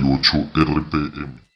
38 RPM.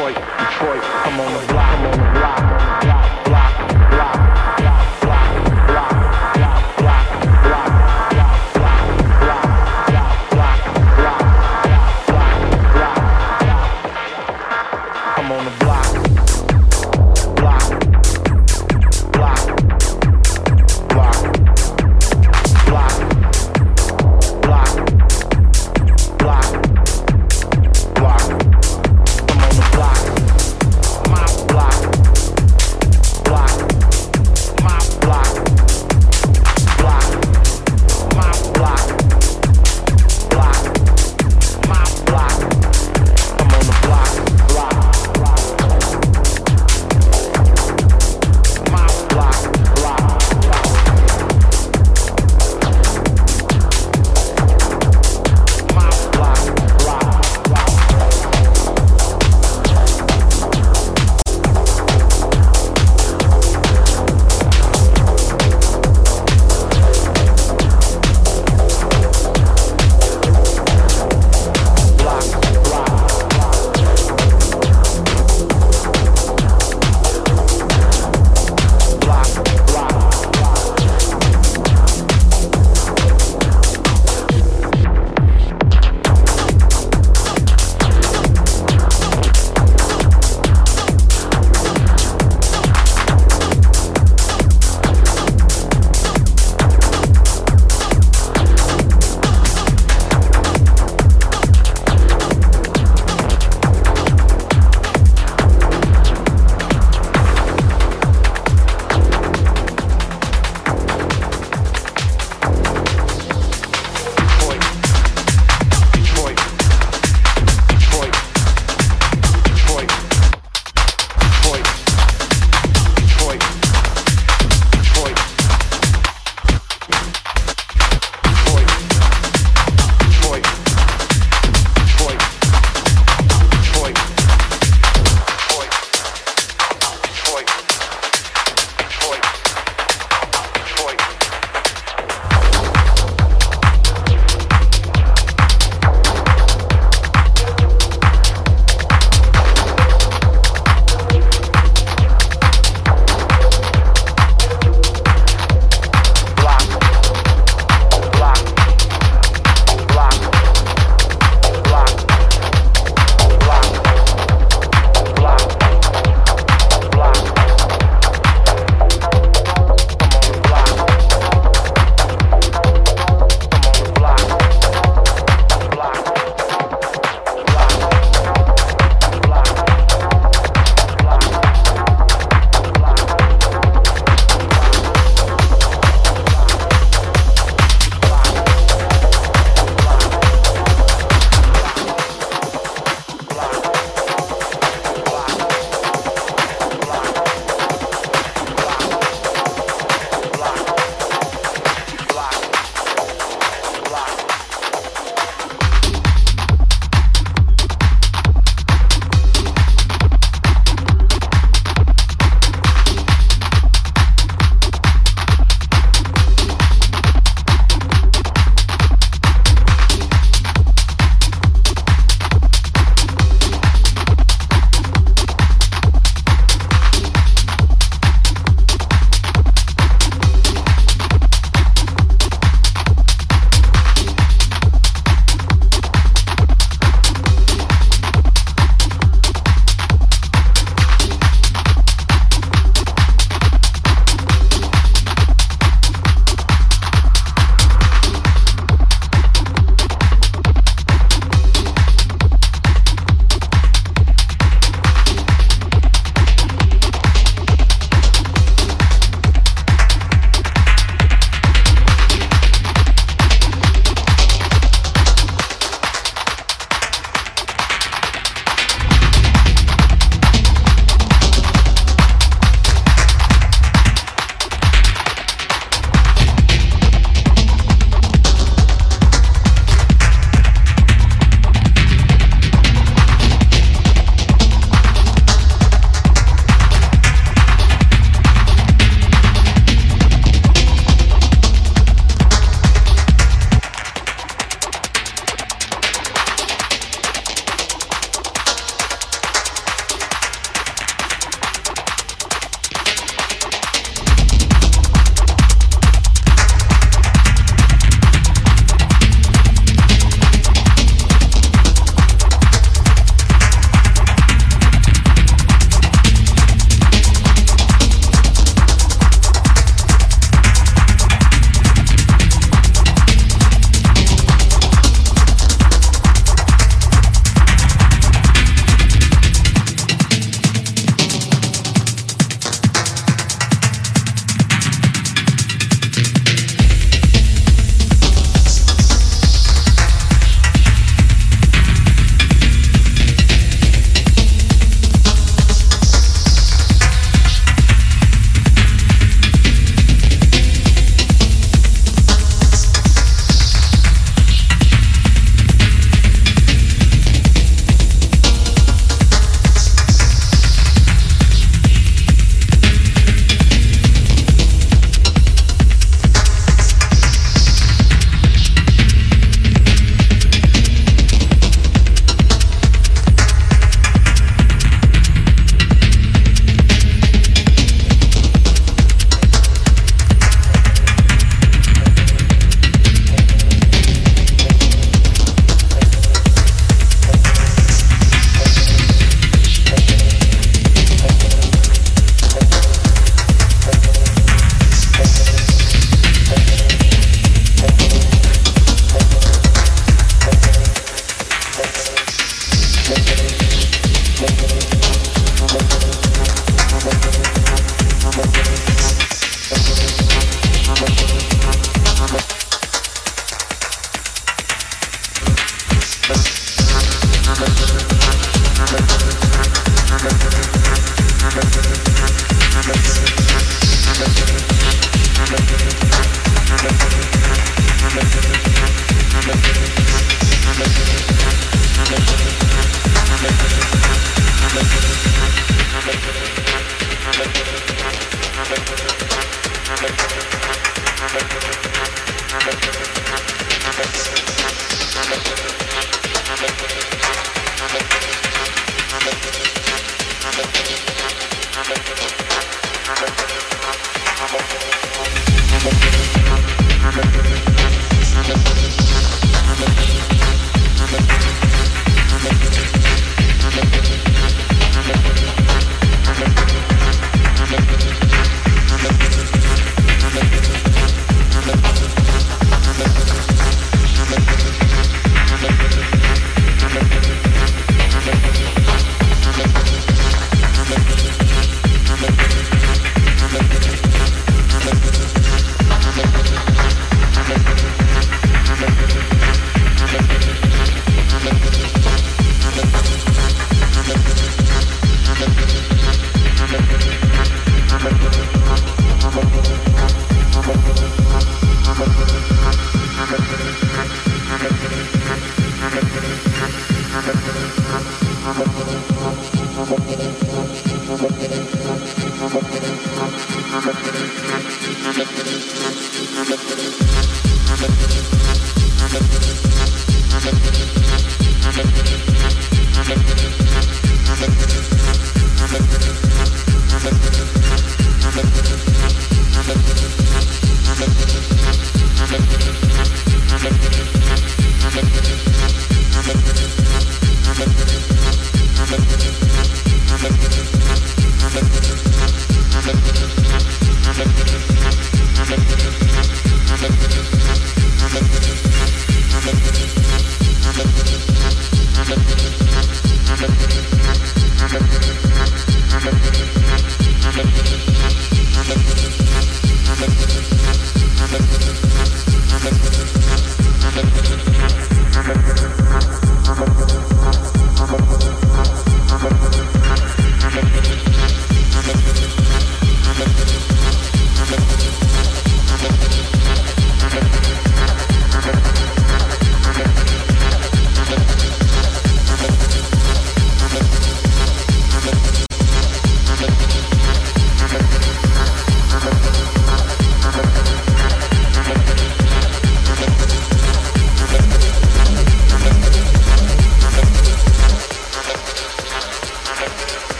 Detroit, Detroit, I'm on the block, I'm on the block, I'm on the block.